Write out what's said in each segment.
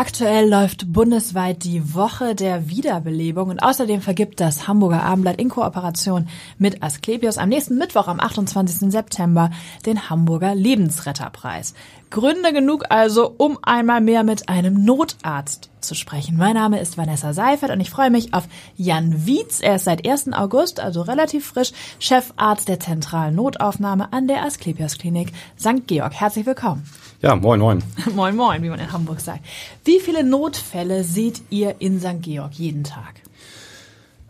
Aktuell läuft bundesweit die Woche der Wiederbelebung und außerdem vergibt das Hamburger Abendblatt in Kooperation mit Asklepios am nächsten Mittwoch, am 28. September, den Hamburger Lebensretterpreis. Gründe genug also, um einmal mehr mit einem Notarzt zu sprechen. Mein Name ist Vanessa Seifert und ich freue mich auf Jan Wietz. Er ist seit 1. August, also relativ frisch, Chefarzt der zentralen Notaufnahme an der Asklepios Klinik St. Georg. Herzlich willkommen. Ja, moin, moin. moin, moin, wie man in Hamburg sagt. Wie viele Notfälle seht ihr in St. Georg jeden Tag?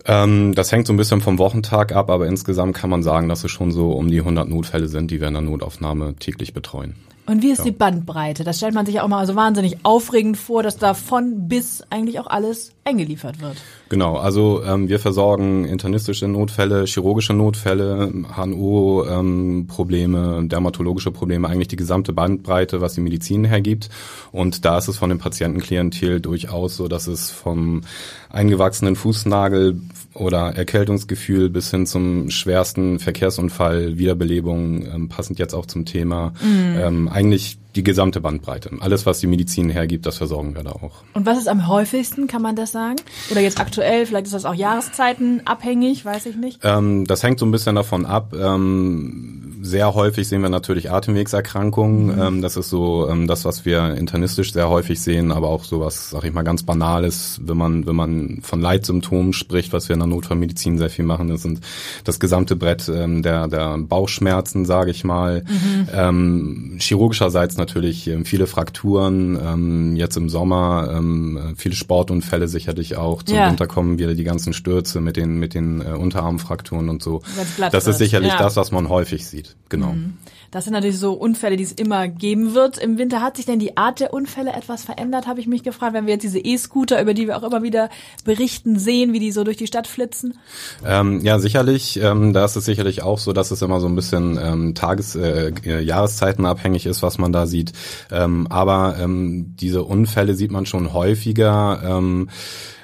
Ähm, das hängt so ein bisschen vom Wochentag ab, aber insgesamt kann man sagen, dass es schon so um die 100 Notfälle sind, die wir in der Notaufnahme täglich betreuen. Und wie ist ja. die Bandbreite? Das stellt man sich ja auch mal so wahnsinnig aufregend vor, dass da von bis eigentlich auch alles eingeliefert wird. Genau, also ähm, wir versorgen internistische Notfälle, chirurgische Notfälle, HNO-Probleme, ähm, dermatologische Probleme, eigentlich die gesamte Bandbreite, was die Medizin hergibt. Und da ist es von dem Patientenklientel durchaus so, dass es vom eingewachsenen Fußnagel oder Erkältungsgefühl bis hin zum schwersten Verkehrsunfall, Wiederbelebung, ähm, passend jetzt auch zum Thema, mhm. ähm, eigentlich die gesamte Bandbreite. Alles, was die Medizin hergibt, das versorgen wir da auch. Und was ist am häufigsten, kann man das sagen? Oder jetzt aktuell, vielleicht ist das auch Jahreszeiten abhängig, weiß ich nicht. Ähm, das hängt so ein bisschen davon ab. Ähm, sehr häufig sehen wir natürlich Atemwegserkrankungen. Mhm. Ähm, das ist so ähm, das, was wir internistisch sehr häufig sehen, aber auch sowas, sag ich mal, ganz Banales, wenn man, wenn man von Leitsymptomen spricht, was wir in der Notfallmedizin sehr viel machen, das sind das gesamte Brett ähm, der, der Bauchschmerzen, sage ich mal. Mhm. Ähm, chirurgischerseits natürlich ähm, viele Frakturen, ähm, jetzt im Sommer ähm, viele Sportunfälle sicherlich auch. Zum ja. Winter kommen wieder die ganzen Stürze mit den, mit den äh, Unterarmfrakturen und so. Das ist sicherlich ja. das, was man häufig sieht. Genau. Mhm. Das sind natürlich so Unfälle, die es immer geben wird. Im Winter hat sich denn die Art der Unfälle etwas verändert, habe ich mich gefragt, wenn wir jetzt diese E-Scooter, über die wir auch immer wieder berichten, sehen, wie die so durch die Stadt flitzen? Ähm, ja, sicherlich. Ähm, da ist es sicherlich auch so, dass es immer so ein bisschen ähm, Tages-, äh, äh, Jahreszeiten abhängig ist, was man da sieht. Ähm, aber ähm, diese Unfälle sieht man schon häufiger. Ähm,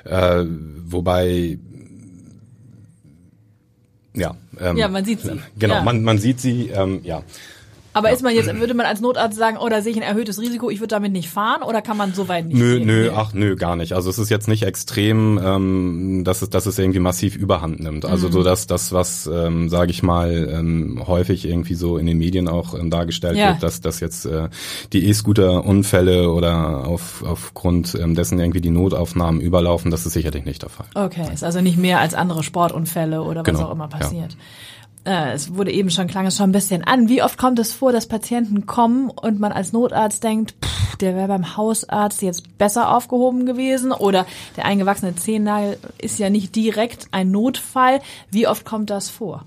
äh, wobei ja. Ähm, ja, man sieht sie. Genau, ja. man, man sieht sie, ähm, ja. Aber ist man jetzt, würde man als Notarzt sagen, oh, da sehe ich ein erhöhtes Risiko, ich würde damit nicht fahren oder kann man so weit nicht Nö, gehen? nö, ach nö, gar nicht. Also es ist jetzt nicht extrem, ähm, dass es, dass es irgendwie massiv Überhand nimmt. Also mhm. so dass das, was, ähm, sage ich mal, ähm, häufig irgendwie so in den Medien auch ähm, dargestellt ja. wird, dass, dass jetzt äh, die E-Scooter-Unfälle oder auf, aufgrund ähm, dessen irgendwie die Notaufnahmen überlaufen, das ist sicherlich nicht der Fall. Okay, ist also nicht mehr als andere Sportunfälle oder was genau. auch immer passiert. Ja äh, es wurde eben schon, klang es schon ein bisschen an. Wie oft kommt es vor, dass Patienten kommen und man als Notarzt denkt, pff, der wäre beim Hausarzt jetzt besser aufgehoben gewesen oder der eingewachsene Zehennagel ist ja nicht direkt ein Notfall. Wie oft kommt das vor?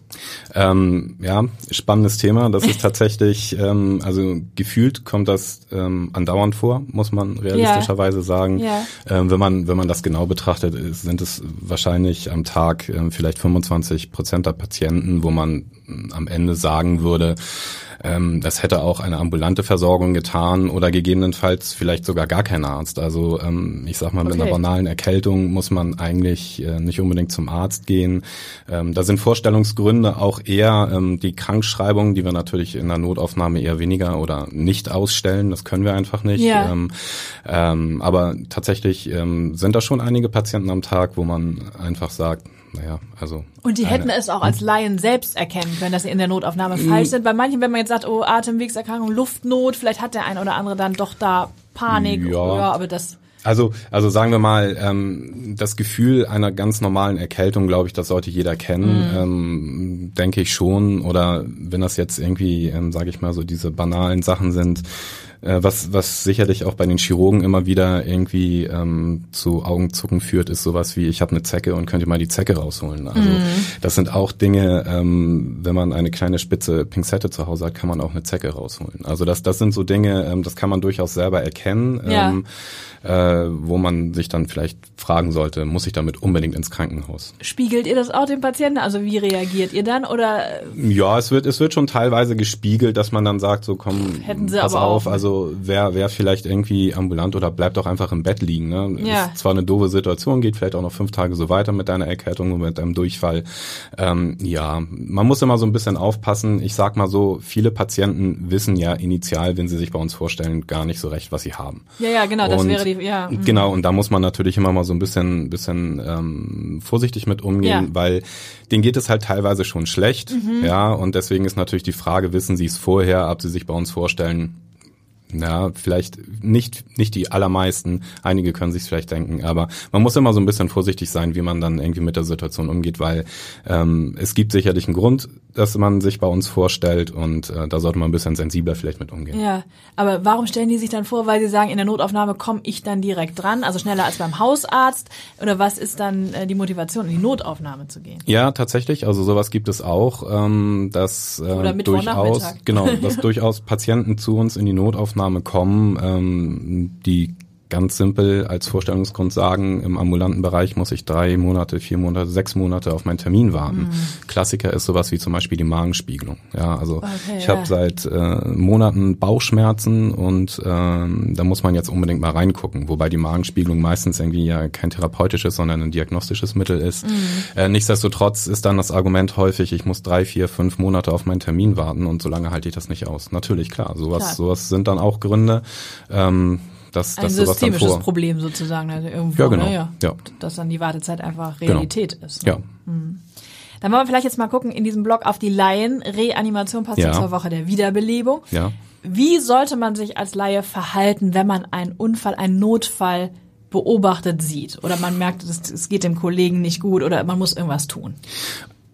Ähm, ja, spannendes Thema. Das ist tatsächlich, ähm, also gefühlt kommt das ähm, andauernd vor, muss man realistischerweise ja. sagen. Ja. Ähm, wenn man wenn man das genau betrachtet, sind es wahrscheinlich am Tag ähm, vielleicht 25 Prozent der Patienten, wo man man am Ende sagen würde, ähm, das hätte auch eine ambulante Versorgung getan oder gegebenenfalls vielleicht sogar gar kein Arzt. Also ähm, ich sag mal, okay. mit einer banalen Erkältung muss man eigentlich äh, nicht unbedingt zum Arzt gehen. Ähm, da sind Vorstellungsgründe auch eher ähm, die Krankschreibung, die wir natürlich in der Notaufnahme eher weniger oder nicht ausstellen. Das können wir einfach nicht. Ja. Ähm, ähm, aber tatsächlich ähm, sind da schon einige Patienten am Tag, wo man einfach sagt, naja, also. Und die eine, hätten es auch als Laien selbst erkennen können, dass sie in der Notaufnahme falsch sind. Bei manchen, wenn man jetzt sagt, oh, Atemwegserkrankung, Luftnot, vielleicht hat der eine oder andere dann doch da Panik. Ja, ja aber das. Also, also sagen wir mal, ähm, das Gefühl einer ganz normalen Erkältung, glaube ich, das sollte jeder kennen, mhm. ähm, denke ich schon. Oder wenn das jetzt irgendwie, ähm, sage ich mal, so diese banalen Sachen sind, äh, was, was sicherlich auch bei den Chirurgen immer wieder irgendwie ähm, zu Augenzucken führt, ist sowas wie, ich habe eine Zecke und könnte mal die Zecke rausholen. Also mhm. das sind auch Dinge, ähm, wenn man eine kleine spitze Pinzette zu Hause hat, kann man auch eine Zecke rausholen. Also das, das sind so Dinge, ähm, das kann man durchaus selber erkennen. Ja. Ähm, äh, wo man sich dann vielleicht fragen sollte, muss ich damit unbedingt ins Krankenhaus? Spiegelt ihr das auch dem Patienten? Also wie reagiert ihr dann? Oder? Ja, es wird, es wird schon teilweise gespiegelt, dass man dann sagt, so komm, Hätten sie pass aber auf. Also Also wer, wer vielleicht irgendwie ambulant oder bleibt auch einfach im Bett liegen. Ne? Ja. Ist zwar eine doofe Situation, geht vielleicht auch noch fünf Tage so weiter mit deiner Erkältung und mit deinem Durchfall. Ähm, ja, man muss immer so ein bisschen aufpassen. Ich sag mal so, viele Patienten wissen ja initial, wenn sie sich bei uns vorstellen, gar nicht so recht, was sie haben. Ja, ja, genau, das wäre die, ja. Mhm. Genau, und da muss man natürlich immer mal so ein bisschen, bisschen ähm, vorsichtig mit umgehen, ja. weil denen geht es halt teilweise schon schlecht, mhm. ja, und deswegen ist natürlich die Frage, wissen sie es vorher, ob sie sich bei uns vorstellen, ja, vielleicht nicht, nicht die allermeisten. Einige können sich vielleicht denken, aber man muss immer so ein bisschen vorsichtig sein, wie man dann irgendwie mit der Situation umgeht, weil ähm, es gibt sicherlich einen Grund, dass man sich bei uns vorstellt und äh, da sollte man ein bisschen sensibler vielleicht mit umgehen. Ja, aber warum stellen die sich dann vor, weil sie sagen, in der Notaufnahme komme ich dann direkt dran, also schneller als beim Hausarzt? Oder was ist dann äh, die Motivation, in die Notaufnahme zu gehen? Ja, tatsächlich. Also sowas gibt es auch, ähm, dass äh, durchaus genau, dass durchaus Patienten zu uns in die Notaufnahme kommen, ähm, die ganz simpel als Vorstellungsgrund sagen, im ambulanten Bereich muss ich drei Monate, vier Monate, sechs Monate auf meinen Termin warten. Mhm. Klassiker ist sowas wie zum Beispiel die Magenspiegelung. Ja, also okay, ich ja. habe seit äh, Monaten Bauchschmerzen und ähm, da muss man jetzt unbedingt mal reingucken, wobei die Magenspiegelung meistens irgendwie ja kein therapeutisches, sondern ein diagnostisches Mittel ist. Mhm. Äh, nichtsdestotrotz ist dann das Argument häufig, ich muss drei, vier, fünf Monate auf meinen Termin warten und so lange halte ich das nicht aus. Natürlich, klar, sowas, klar. sowas sind dann auch Gründe. Ähm, dass, Ein dass sowas dann vor Problem sozusagen, also irgendwo, ja, genau. Ne, ja, ja. dass dann die Wartezeit einfach genau. Realität genau. ist. Ne? Ja. Hm. Dann wollen wir vielleicht jetzt mal gucken in diesem Blog auf die Laien. Reanimation passt ja. zur Woche der Wiederbelebung. Ja. Wie sollte man sich als Laie verhalten, wenn man einen Unfall, einen Notfall beobachtet sieht oder man merkt, es geht dem Kollegen nicht gut oder man muss irgendwas tun?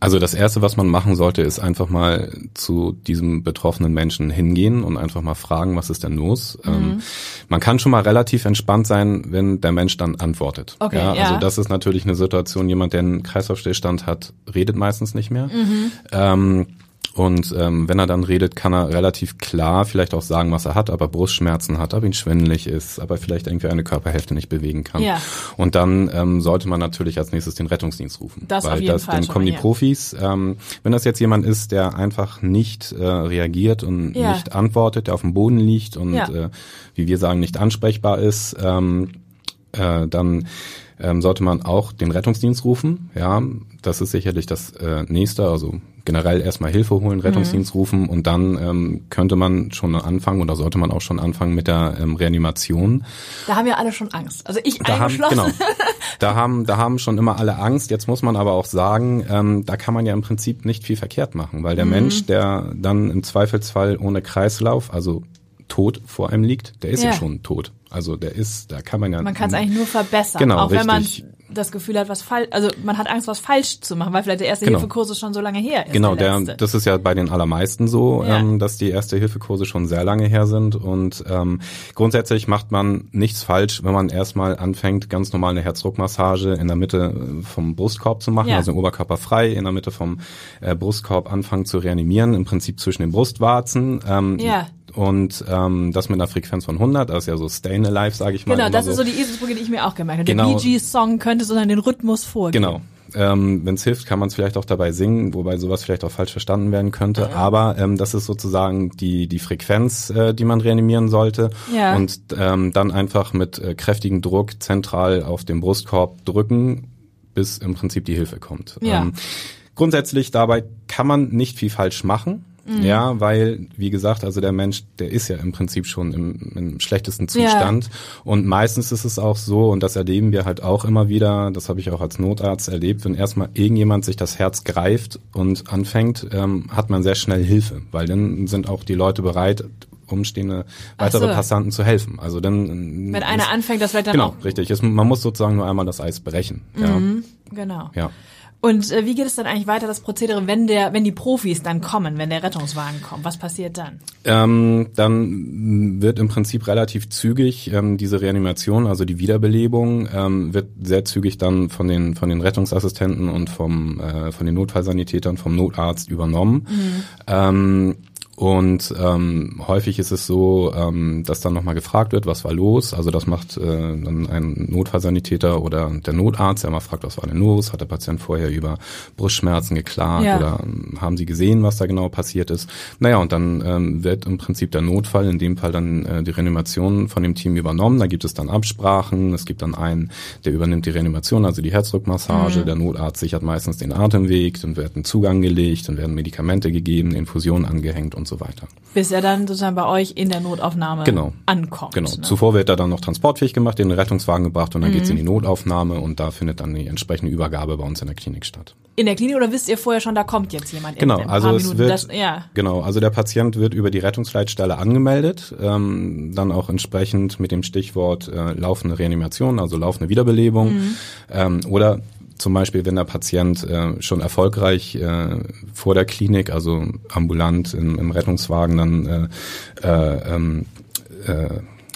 Also das Erste, was man machen sollte, ist einfach mal zu diesem betroffenen Menschen hingehen und einfach mal fragen, was ist denn los. Mhm. Ähm, man kann schon mal relativ entspannt sein, wenn der Mensch dann antwortet. Okay, ja, ja. Also das ist natürlich eine Situation, jemand, der einen Kreislaufstillstand hat, redet meistens nicht mehr. Mhm. Ähm, und ähm, wenn er dann redet, kann er relativ klar vielleicht auch sagen, was er hat, aber Brustschmerzen hat, ob ihn schwindelig ist, aber vielleicht irgendwie eine Körperhälfte nicht bewegen kann. Ja. Und dann ähm, sollte man natürlich als nächstes den Rettungsdienst rufen. Das weil auf jeden das, Fall dann kommen die ja. Profis. Ähm, wenn das jetzt jemand ist, der einfach nicht äh, reagiert und ja. nicht antwortet, der auf dem Boden liegt und äh, wie wir sagen, nicht ansprechbar ist, ähm, äh, dann ähm, sollte man auch den Rettungsdienst rufen. Ja, das ist sicherlich das äh, nächste. Also generell erstmal Hilfe holen, Rettungsdienst mhm. rufen und dann ähm, könnte man schon anfangen oder sollte man auch schon anfangen mit der ähm, Reanimation. Da haben ja alle schon Angst. Also ich da eingeschlossen. Haben, genau. Da haben, da haben schon immer alle Angst. Jetzt muss man aber auch sagen, ähm, da kann man ja im Prinzip nicht viel verkehrt machen, weil der mhm. Mensch, der dann im Zweifelsfall ohne Kreislauf, also tot vor einem liegt, der ist ja, ja schon tot. Also der ist, da kann man ja. Man kann es eigentlich nur verbessern. Genau, auch richtig. wenn man das Gefühl hat, was falsch, also man hat Angst, was falsch zu machen, weil vielleicht der erste genau. Hilfekurs schon so lange her ist. Genau, der, der das ist ja bei den allermeisten so, ja. ähm, dass die erste Hilfekurse schon sehr lange her sind und ähm, grundsätzlich macht man nichts falsch, wenn man erstmal anfängt, ganz normal eine Herzdruckmassage in der Mitte äh, vom Brustkorb zu machen, ja. also den Oberkörper frei, in der Mitte vom äh, Brustkorb anfangen zu reanimieren, im Prinzip zwischen den Brustwarzen. Ähm, ja und ähm, das mit einer Frequenz von 100, das ist ja so Stayin' Alive, sage ich mal. Genau, das so. ist so die Eselsbrücke, die ich mir auch gemerkt habe. Genau. Der Bee Gees Song könnte so den Rhythmus vorgeben. Genau. Ähm, Wenn es hilft, kann man es vielleicht auch dabei singen, wobei sowas vielleicht auch falsch verstanden werden könnte. Ja. Aber ähm, das ist sozusagen die die Frequenz, äh, die man reanimieren sollte. Ja. Und ähm, dann einfach mit äh, kräftigem Druck zentral auf den Brustkorb drücken, bis im Prinzip die Hilfe kommt. Ja. Ähm, grundsätzlich dabei kann man nicht viel falsch machen. Mhm. Ja, weil, wie gesagt, also der Mensch, der ist ja im Prinzip schon im, im schlechtesten Zustand. Ja. Und meistens ist es auch so, und das erleben wir halt auch immer wieder, das habe ich auch als Notarzt erlebt, wenn erstmal irgendjemand sich das Herz greift und anfängt, ähm, hat man sehr schnell Hilfe, weil dann sind auch die Leute bereit, umstehende weitere so. Passanten zu helfen. Also dann wenn einer anfängt, das wird dann genau richtig. Es, man muss sozusagen nur einmal das Eis brechen. Mhm, ja. Genau. Ja. Und äh, wie geht es dann eigentlich weiter, das Prozedere, wenn der, wenn die Profis dann kommen, wenn der Rettungswagen kommt? Was passiert dann? Ähm, dann wird im Prinzip relativ zügig ähm, diese Reanimation, also die Wiederbelebung, ähm, wird sehr zügig dann von den von den Rettungsassistenten und vom äh, von den Notfallsanitätern, vom Notarzt übernommen. Mhm. Und ähm, häufig ist es so, ähm, dass dann nochmal gefragt wird, was war los. Also das macht äh, dann ein Notfallsanitäter oder der Notarzt, der mal fragt, was war denn los? Hat der Patient vorher über Brustschmerzen geklagt ja. oder ähm, haben Sie gesehen, was da genau passiert ist? Naja, und dann ähm, wird im Prinzip der Notfall, in dem Fall dann äh, die Reanimation von dem Team übernommen. Da gibt es dann Absprachen. Es gibt dann einen, der übernimmt die Reanimation, also die Herzdruckmassage. Mhm. Der Notarzt sichert meistens den Atemweg, dann wird ein Zugang gelegt, dann werden Medikamente gegeben, Infusionen angehängt und so weiter. Bis er dann sozusagen bei euch in der Notaufnahme genau. ankommt. Genau. Ne? Zuvor wird er dann noch transportfähig gemacht, in den Rettungswagen gebracht und dann mhm. geht's in die Notaufnahme und da findet dann die entsprechende Übergabe bei uns in der Klinik statt. In der Klinik oder wisst ihr vorher schon, da kommt jetzt jemand? Genau, in, in also es wird, das, ja. genau, also der Patient wird über die Rettungsleitstelle angemeldet, ähm, dann auch entsprechend mit dem Stichwort äh, laufende Reanimation, also laufende Wiederbelebung mhm. ähm, oder zum Beispiel, wenn der Patient äh, schon erfolgreich äh, vor der Klinik, also ambulant im, im Rettungswagen dann äh, äh, ähm, äh,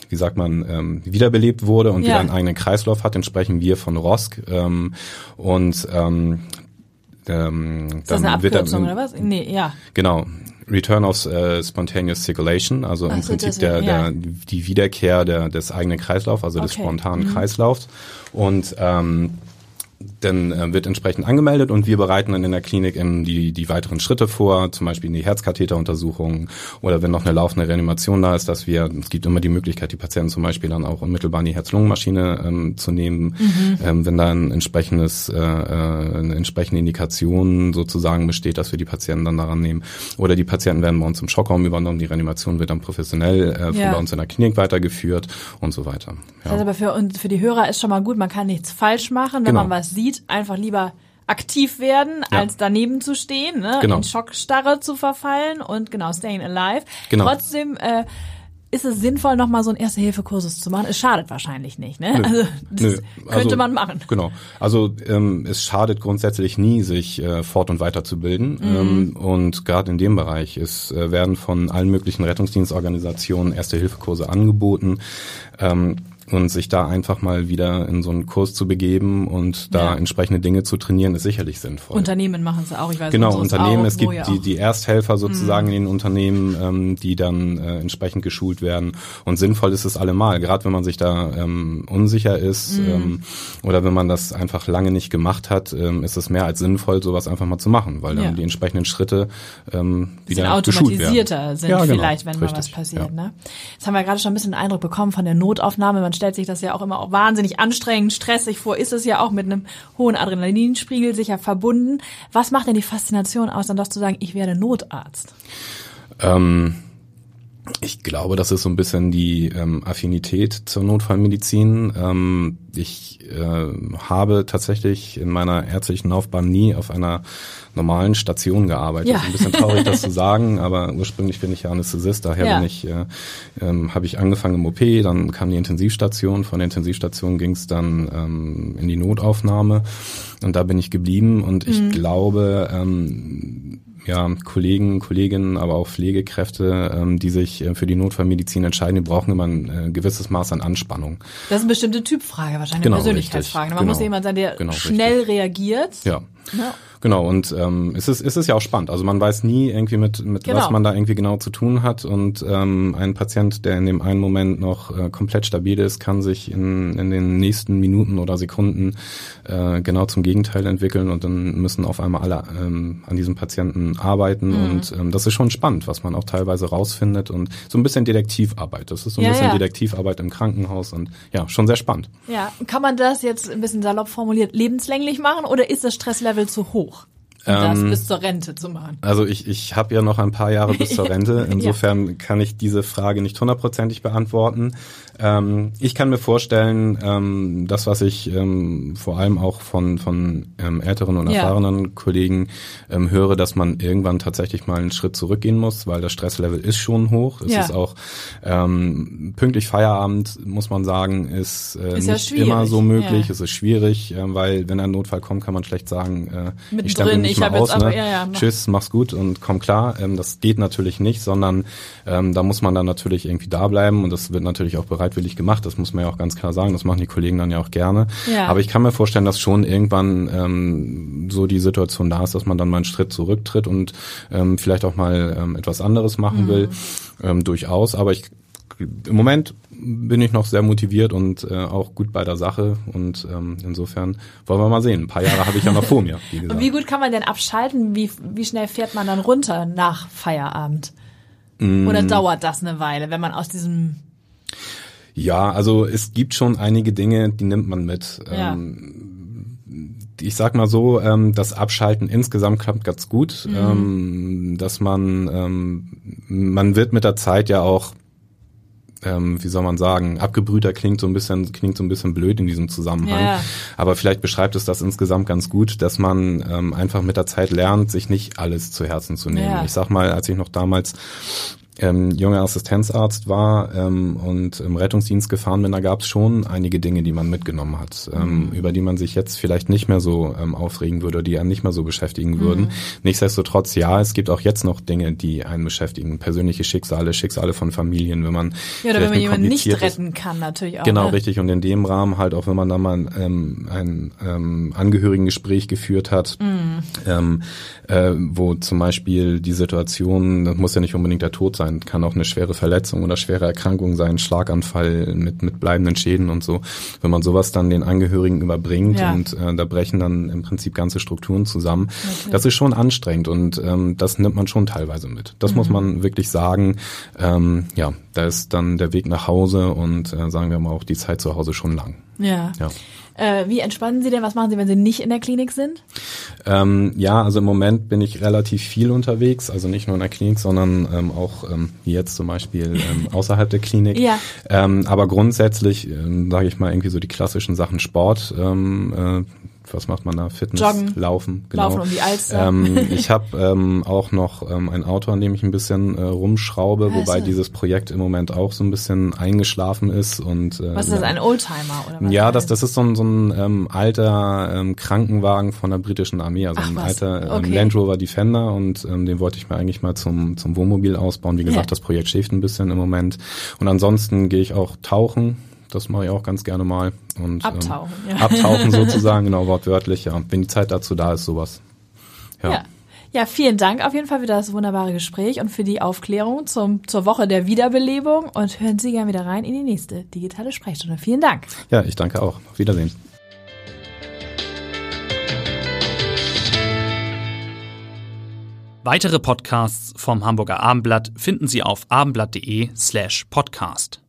wie sagt man, ähm, wiederbelebt wurde und ja. wieder einen eigenen Kreislauf hat, dann sprechen wir von ROSC. Ähm, und ähm, ähm, ist das eine Abkürzung dann, oder was? Nee, ja. Genau. Return of uh, Spontaneous Circulation, also Ach im so, Prinzip der, der, die Wiederkehr der, des eigenen Kreislaufs, also okay. des spontanen mhm. Kreislaufs. Und ähm, dann äh, wird entsprechend angemeldet und wir bereiten dann in der Klinik eben die, die weiteren Schritte vor, zum Beispiel in die Herzkatheteruntersuchung oder wenn noch eine laufende Reanimation da ist, dass wir, es gibt immer die Möglichkeit, die Patienten zum Beispiel dann auch unmittelbar in die Herz-Lungen-Maschine ähm, zu nehmen, mhm. ähm, wenn da ein entsprechendes, äh, äh, eine entsprechende Indikation sozusagen besteht, dass wir die Patienten dann daran nehmen. Oder die Patienten werden bei uns im Schockraum übernommen, die Reanimation wird dann professionell äh, von ja. bei uns in der Klinik weitergeführt und so weiter. Ja. Also aber für, für die Hörer ist schon mal gut, man kann nichts falsch machen, wenn genau. man was sieht, einfach lieber aktiv werden, ja. als daneben zu stehen, ne? genau. in Schockstarre zu verfallen und genau, staying alive. Genau. Trotzdem äh, ist es sinnvoll, nochmal so einen Erste-Hilfe-Kursus zu machen? Es schadet wahrscheinlich nicht, ne? Nö, also das nö. könnte also, man machen. Genau. Also ähm, es schadet grundsätzlich nie, sich äh, fort- und weiterzubilden. Mhm. Ähm, und gerade in dem Bereich ist, äh, werden von allen möglichen Rettungsdienstorganisationen Erste-Hilfe-Kurse angeboten. Ähm, und sich da einfach mal wieder in so einen Kurs zu begeben und da ja. entsprechende Dinge zu trainieren, ist sicherlich sinnvoll. Unternehmen machen es auch, ich weiß Genau, Unternehmen, auch, es gibt die, die Ersthelfer sozusagen mhm. in den Unternehmen, ähm, die dann äh, entsprechend geschult werden. Und sinnvoll ist es allemal, gerade wenn man sich da ähm, unsicher ist mhm. ähm, oder wenn man das einfach lange nicht gemacht hat, ähm, ist es mehr als sinnvoll, sowas einfach mal zu machen, weil dann ja. die entsprechenden Schritte ähm, wieder automatisierter sind ja, genau. vielleicht, wenn Richtig. mal was passiert. Ne? Jetzt haben wir gerade schon ein bisschen den Eindruck bekommen von der Notaufnahme. Man stellt sich das ja auch immer auch wahnsinnig anstrengend, stressig vor, ist es ja auch mit einem hohen Adrenalinspiegel sicher verbunden. Was macht denn die Faszination aus, dann doch zu sagen, ich werde Notarzt? Ähm ich glaube, das ist so ein bisschen die ähm, Affinität zur Notfallmedizin. Ähm, ich äh, habe tatsächlich in meiner ärztlichen Laufbahn nie auf einer normalen Station gearbeitet. Ja. Ein bisschen traurig, das zu sagen, aber ursprünglich bin ich ja Anästhesist, daher ja. bin ich, äh, ähm, habe ich angefangen im OP, dann kam die Intensivstation, von der Intensivstation ging es dann ähm, in die Notaufnahme und da bin ich geblieben und ich mhm. glaube, ähm, ja, Kollegen, Kolleginnen, aber auch Pflegekräfte, ähm, die sich äh, für die Notfallmedizin entscheiden, die brauchen immer ein äh, gewisses Maß an Anspannung. Das ist eine bestimmte Typfrage, wahrscheinlich genau, eine Persönlichkeitsfrage. Man genau, muss jemand sein, der genau, schnell richtig. reagiert. Ja. Ja. Genau, und ähm, es, ist, es ist ja auch spannend. Also man weiß nie irgendwie mit, mit genau. was man da irgendwie genau zu tun hat. Und ähm, ein Patient, der in dem einen Moment noch äh, komplett stabil ist, kann sich in, in den nächsten Minuten oder Sekunden äh, genau zum Gegenteil entwickeln und dann müssen auf einmal alle ähm, an diesem Patienten arbeiten. Mhm. Und ähm, das ist schon spannend, was man auch teilweise rausfindet. Und so ein bisschen Detektivarbeit. Das ist so ein ja, bisschen ja. Detektivarbeit im Krankenhaus und ja, schon sehr spannend. Ja, kann man das jetzt ein bisschen salopp formuliert lebenslänglich machen oder ist das Stresslevel zu hoch? Das ähm, bis zur Rente zu machen. Also ich, ich habe ja noch ein paar Jahre bis zur Rente. Insofern ja. kann ich diese Frage nicht hundertprozentig beantworten. Ähm, ich kann mir vorstellen, ähm, das, was ich ähm, vor allem auch von, von ähm, älteren und erfahrenen ja. Kollegen ähm, höre, dass man irgendwann tatsächlich mal einen Schritt zurückgehen muss, weil das Stresslevel ist schon hoch. Es ja. ist auch pünktlich Feierabend, muss man sagen, ist, äh, ist nicht immer so möglich. Es ist schwierig, äh, weil wenn ein Notfall kommt, kann man schlecht sagen, äh, ich stempel mich nicht mehr aus. Ne? Ja, ja, Tschüss, mach's gut und komm klar. Ähm, das geht natürlich nicht, sondern ähm, da muss man dann natürlich irgendwie da bleiben und das wird natürlich auch bereitwillig gemacht. Das muss man ja auch ganz klar sagen. Das machen die Kollegen dann ja auch gerne. Ja. Aber ich kann mir vorstellen, dass schon irgendwann ähm, so die Situation da ist, dass man dann mal einen Schritt zurücktritt und ähm, vielleicht auch mal ähm, etwas anderes machen mhm. will. Ähm, durchaus. Aber ich im Moment bin ich noch sehr motiviert und äh, auch gut bei der Sache und ähm, insofern wollen wir mal sehen. Ein paar Jahre habe ich ja noch vor mir. Wie gesagt. Und wie gut kann man denn abschalten? Wie, wie schnell fährt man dann runter nach Feierabend? Mm. Oder dauert das eine Weile, wenn man aus diesem ja, also es gibt schon einige Dinge, die nimmt man mit. Ja. Ähm, ich sag mal so, ähm, das Abschalten insgesamt klappt ganz gut, mhm. ähm, dass man man wird mit der Zeit ja auch ähm, wie soll man sagen, abgebrühter klingt so ein bisschen, klingt so ein bisschen blöd in diesem Zusammenhang. Ja. Aber vielleicht beschreibt es das insgesamt ganz gut, dass man ähm, einfach mit der Zeit lernt, sich nicht alles zu Herzen zu nehmen. Ja. Ich sag mal, als ich noch damals ähm, junger Assistenzarzt war ähm, und im Rettungsdienst gefahren bin, da gab es schon einige Dinge, die man mitgenommen hat, ähm, mhm. über die man sich jetzt vielleicht nicht mehr so ähm, aufregen würde, die einen nicht mehr so beschäftigen mhm. würden. Nichtsdestotrotz, ja, es gibt auch jetzt noch Dinge, die einen beschäftigen, persönliche Schicksale, Schicksale von Familien, wenn man ja, oder wenn man jemanden nicht retten kann, natürlich auch. Genau, ne? richtig. Und in dem Rahmen halt auch, wenn man da mal ähm, ein ähm, Angehörigengespräch geführt hat, mhm. ähm, äh, wo zum Beispiel die Situation, das muss ja nicht unbedingt der Tod sein, kann auch eine schwere Verletzung oder schwere Erkrankung sein, Schlaganfall mit, mit bleibenden Schäden und so. Wenn man sowas dann den Angehörigen überbringt ja. und äh, da brechen dann im Prinzip ganze Strukturen zusammen, okay. das ist schon anstrengend und ähm, das nimmt man schon teilweise mit. Das mhm. muss man wirklich sagen. Ähm, ja, da ist dann der Weg nach Hause und äh, sagen wir mal auch die Zeit zu Hause schon lang. Ja. ja. Äh, wie entspannen Sie denn? Was machen Sie, wenn Sie nicht in der Klinik sind? Ähm, ja, also im Moment bin ich relativ viel unterwegs, also nicht nur in der Klinik, sondern ähm, auch ähm, jetzt zum Beispiel ähm, außerhalb der Klinik. Ja. Ähm, aber grundsätzlich, ähm, sage ich mal, irgendwie so die klassischen Sachen Sport. Ähm, äh, was macht man da? Fitness, Joggen, Laufen, genau. Laufen um die Alster. Ähm, ich habe ähm, auch noch ähm, ein Auto, an dem ich ein bisschen äh, rumschraube, also. wobei dieses Projekt im Moment auch so ein bisschen eingeschlafen ist. Und, äh, was ist das, ein Oldtimer oder was? Ja, das, das ist so ein, so ein ähm, alter ähm, Krankenwagen von der britischen Armee, also Ach, ein was? alter ähm, okay. Land Rover Defender und ähm, den wollte ich mir eigentlich mal zum, zum Wohnmobil ausbauen. Wie gesagt, ja. das Projekt schläft ein bisschen im Moment. Und ansonsten gehe ich auch tauchen das mache ich auch ganz gerne mal. Und, abtauchen, ähm, ja. Abtauchen sozusagen, genau, wortwörtlich, ja. Wenn die Zeit dazu da ist, sowas. Ja. ja. Ja, vielen Dank auf jeden Fall für das wunderbare Gespräch und für die Aufklärung zum, zur Woche der Wiederbelebung. Und hören Sie gerne wieder rein in die nächste digitale Sprechstunde. Vielen Dank. Ja, ich danke auch. Auf Wiedersehen. Weitere Podcasts vom Hamburger Abendblatt finden Sie auf abendblatt.de slash podcast.